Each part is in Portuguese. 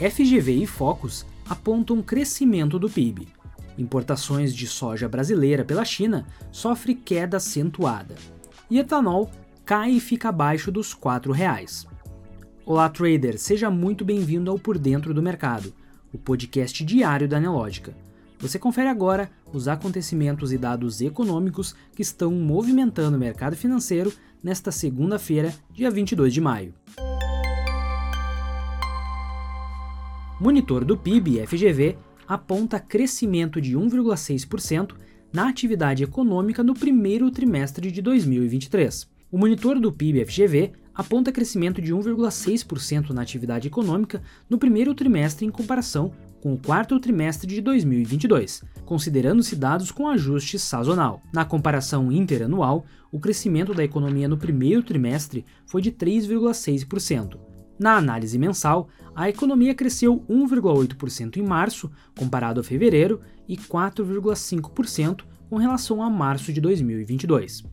FGV e Focus apontam crescimento do PIB. Importações de soja brasileira pela China sofre queda acentuada. E etanol cai e fica abaixo dos R$ 4,00. Olá, trader, seja muito bem-vindo ao Por Dentro do Mercado, o podcast diário da Nelógica. Você confere agora os acontecimentos e dados econômicos que estão movimentando o mercado financeiro nesta segunda-feira, dia 22 de maio. Monitor do PIB FGV aponta crescimento de 1,6% na atividade econômica no primeiro trimestre de 2023. O monitor do PIB FGV aponta crescimento de 1,6% na atividade econômica no primeiro trimestre em comparação com o quarto trimestre de 2022, considerando-se dados com ajuste sazonal. Na comparação interanual, o crescimento da economia no primeiro trimestre foi de 3,6%. Na análise mensal, a economia cresceu 1,8% em março, comparado a fevereiro, e 4,5% com relação a março de 2022.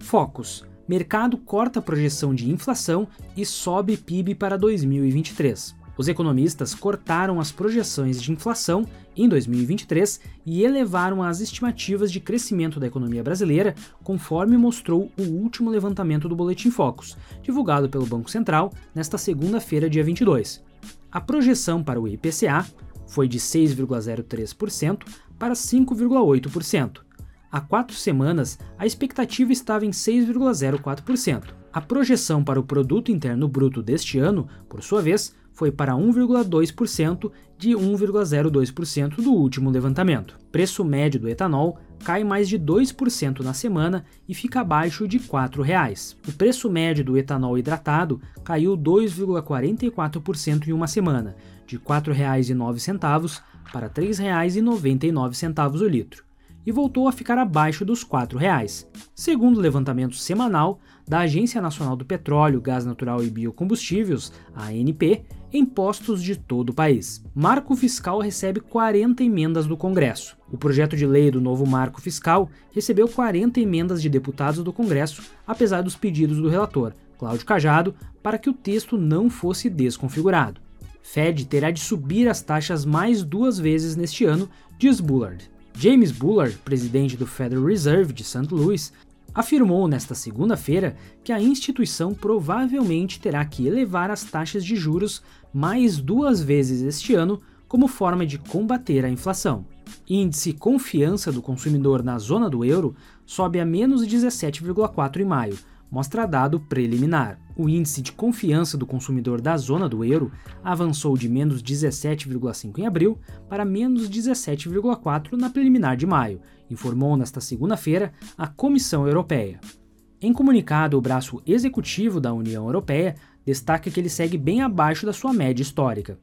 Focus: mercado corta a projeção de inflação e sobe PIB para 2023. Os economistas cortaram as projeções de inflação em 2023 e elevaram as estimativas de crescimento da economia brasileira, conforme mostrou o último levantamento do Boletim Focus, divulgado pelo Banco Central nesta segunda-feira, dia 22. A projeção para o IPCA foi de 6,03% para 5,8%. Há quatro semanas, a expectativa estava em 6,04%. A projeção para o Produto Interno Bruto deste ano, por sua vez, foi para 1,2% de 1,02% do último levantamento. Preço médio do etanol cai mais de 2% na semana e fica abaixo de R$ 4,00. O preço médio do etanol hidratado caiu 2,44% em uma semana, de R$ 4,09 para R$ 3,99 o litro e voltou a ficar abaixo dos R$ 4,00. Segundo o levantamento semanal da Agência Nacional do Petróleo, Gás Natural e Biocombustíveis, ANP, em postos de todo o país. Marco Fiscal recebe 40 emendas do Congresso. O projeto de lei do novo Marco Fiscal recebeu 40 emendas de deputados do Congresso, apesar dos pedidos do relator, Cláudio Cajado, para que o texto não fosse desconfigurado. Fed terá de subir as taxas mais duas vezes neste ano, diz Bullard. James Bullard, presidente do Federal Reserve de St. Louis, afirmou nesta segunda-feira que a instituição provavelmente terá que elevar as taxas de juros mais duas vezes este ano como forma de combater a inflação. Índice Confiança do Consumidor na zona do euro sobe a menos 17,4 em maio, mostra dado preliminar. O índice de confiança do consumidor da zona do euro avançou de menos 17,5 em abril para menos 17,4 na preliminar de maio, informou nesta segunda-feira a Comissão Europeia. Em comunicado, o braço executivo da União Europeia destaca que ele segue bem abaixo da sua média histórica.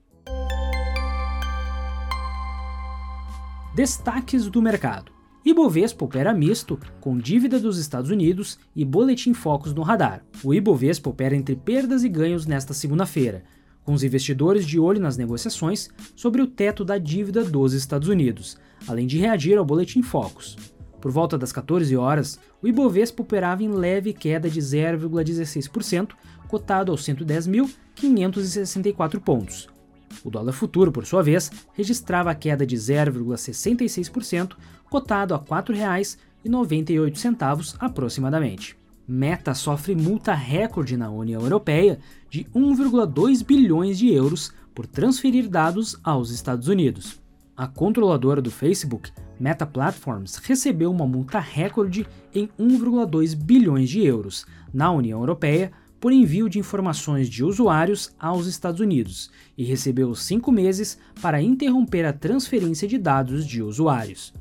Destaques do mercado. Ibovespa opera misto, com dívida dos Estados Unidos e boletim focos no radar. O Ibovespa opera entre perdas e ganhos nesta segunda-feira, com os investidores de olho nas negociações sobre o teto da dívida dos Estados Unidos, além de reagir ao boletim focos. Por volta das 14 horas, o Ibovespa operava em leve queda de 0,16%, cotado aos 110.564 pontos. O dólar futuro, por sua vez, registrava a queda de 0,66%, cotado a R$ 4,98 aproximadamente. Meta sofre multa recorde na União Europeia de 1,2 bilhões de euros por transferir dados aos Estados Unidos. A controladora do Facebook, Meta Platforms, recebeu uma multa recorde em 1,2 bilhões de euros na União Europeia por envio de informações de usuários aos Estados Unidos e recebeu cinco meses para interromper a transferência de dados de usuários.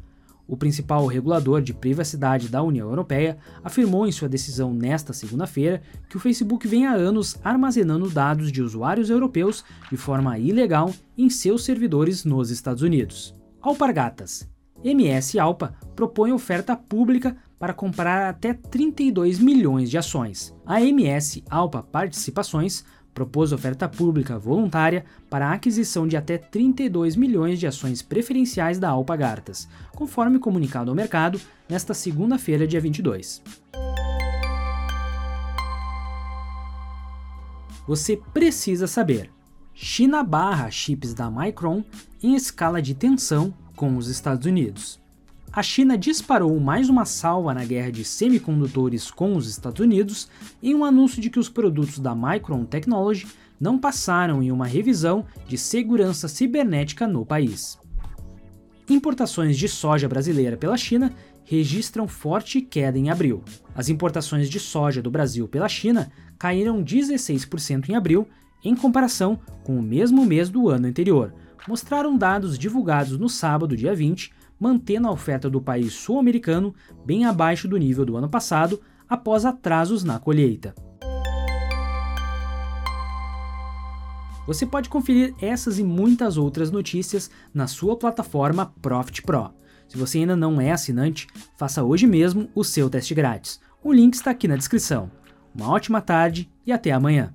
O principal regulador de privacidade da União Europeia afirmou em sua decisão nesta segunda-feira que o Facebook vem há anos armazenando dados de usuários europeus de forma ilegal em seus servidores nos Estados Unidos. Alpargatas. MS Alpa propõe oferta pública para comprar até 32 milhões de ações. A MS Alpa Participações propôs oferta pública voluntária para a aquisição de até 32 milhões de ações preferenciais da Alpagartas, conforme comunicado ao mercado nesta segunda-feira, dia 22. Você precisa saber. China barra chips da Micron em escala de tensão com os Estados Unidos. A China disparou mais uma salva na guerra de semicondutores com os Estados Unidos em um anúncio de que os produtos da Micron Technology não passaram em uma revisão de segurança cibernética no país. Importações de soja brasileira pela China registram forte queda em abril. As importações de soja do Brasil pela China caíram 16% em abril em comparação com o mesmo mês do ano anterior, mostraram dados divulgados no sábado, dia 20, mantendo a oferta do país sul-americano bem abaixo do nível do ano passado após atrasos na colheita. Você pode conferir essas e muitas outras notícias na sua plataforma Profit Pro. Se você ainda não é assinante, faça hoje mesmo o seu teste grátis. O link está aqui na descrição. Uma ótima tarde e até amanhã.